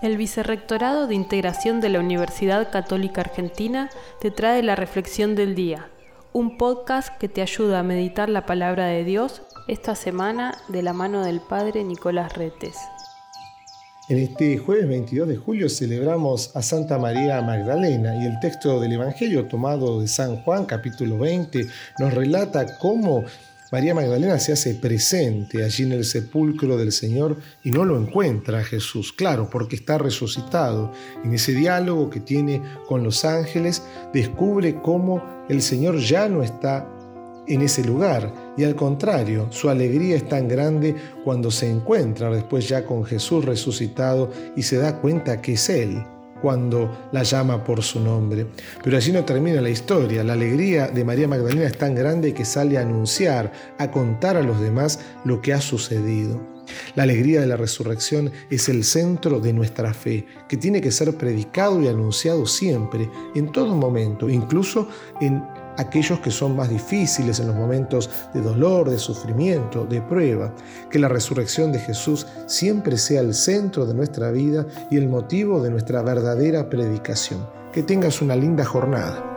El Vicerrectorado de Integración de la Universidad Católica Argentina te trae la Reflexión del Día, un podcast que te ayuda a meditar la palabra de Dios esta semana de la mano del Padre Nicolás Retes. En este jueves 22 de julio celebramos a Santa María Magdalena y el texto del Evangelio tomado de San Juan capítulo 20 nos relata cómo María Magdalena se hace presente allí en el sepulcro del Señor y no lo encuentra a Jesús, claro, porque está resucitado. En ese diálogo que tiene con los ángeles, descubre cómo el Señor ya no está en ese lugar. Y al contrario, su alegría es tan grande cuando se encuentra después ya con Jesús resucitado y se da cuenta que es Él cuando la llama por su nombre. Pero allí no termina la historia. La alegría de María Magdalena es tan grande que sale a anunciar, a contar a los demás lo que ha sucedido. La alegría de la resurrección es el centro de nuestra fe, que tiene que ser predicado y anunciado siempre, en todo momento, incluso en aquellos que son más difíciles en los momentos de dolor, de sufrimiento, de prueba. Que la resurrección de Jesús siempre sea el centro de nuestra vida y el motivo de nuestra verdadera predicación. Que tengas una linda jornada.